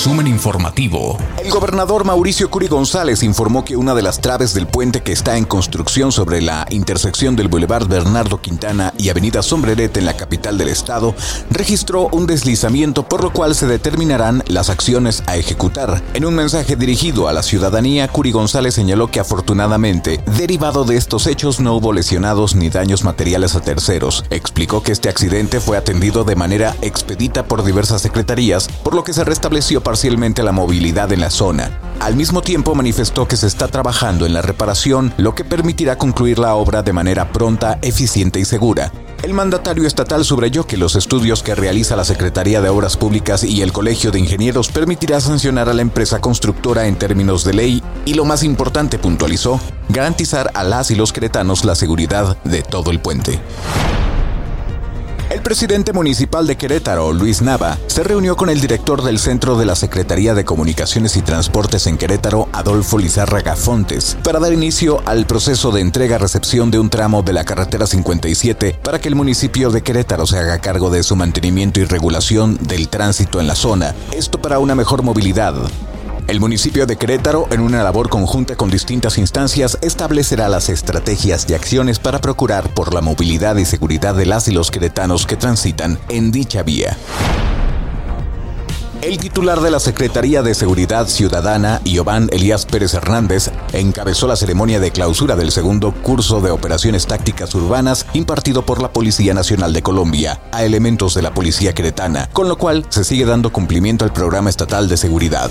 Resumen informativo. El gobernador Mauricio Curi González informó que una de las traves del puente que está en construcción sobre la intersección del Boulevard Bernardo Quintana y Avenida Sombrerete en la capital del estado registró un deslizamiento por lo cual se determinarán las acciones a ejecutar. En un mensaje dirigido a la ciudadanía, Curi González señaló que afortunadamente, derivado de estos hechos no hubo lesionados ni daños materiales a terceros. Explicó que este accidente fue atendido de manera expedita por diversas secretarías, por lo que se restableció parcialmente la movilidad en la zona. Al mismo tiempo manifestó que se está trabajando en la reparación, lo que permitirá concluir la obra de manera pronta, eficiente y segura. El mandatario estatal subrayó que los estudios que realiza la Secretaría de Obras Públicas y el Colegio de Ingenieros permitirá sancionar a la empresa constructora en términos de ley y lo más importante, puntualizó, garantizar a las y los cretanos la seguridad de todo el puente. Presidente municipal de Querétaro, Luis Nava, se reunió con el director del Centro de la Secretaría de Comunicaciones y Transportes en Querétaro, Adolfo Lizárraga Fontes, para dar inicio al proceso de entrega-recepción de un tramo de la carretera 57 para que el municipio de Querétaro se haga cargo de su mantenimiento y regulación del tránsito en la zona. Esto para una mejor movilidad, el municipio de Querétaro, en una labor conjunta con distintas instancias, establecerá las estrategias y acciones para procurar por la movilidad y seguridad de las y los queretanos que transitan en dicha vía. El titular de la Secretaría de Seguridad Ciudadana, Iobán Elías Pérez Hernández, encabezó la ceremonia de clausura del segundo curso de operaciones tácticas urbanas impartido por la Policía Nacional de Colombia a elementos de la Policía Queretana, con lo cual se sigue dando cumplimiento al programa estatal de seguridad.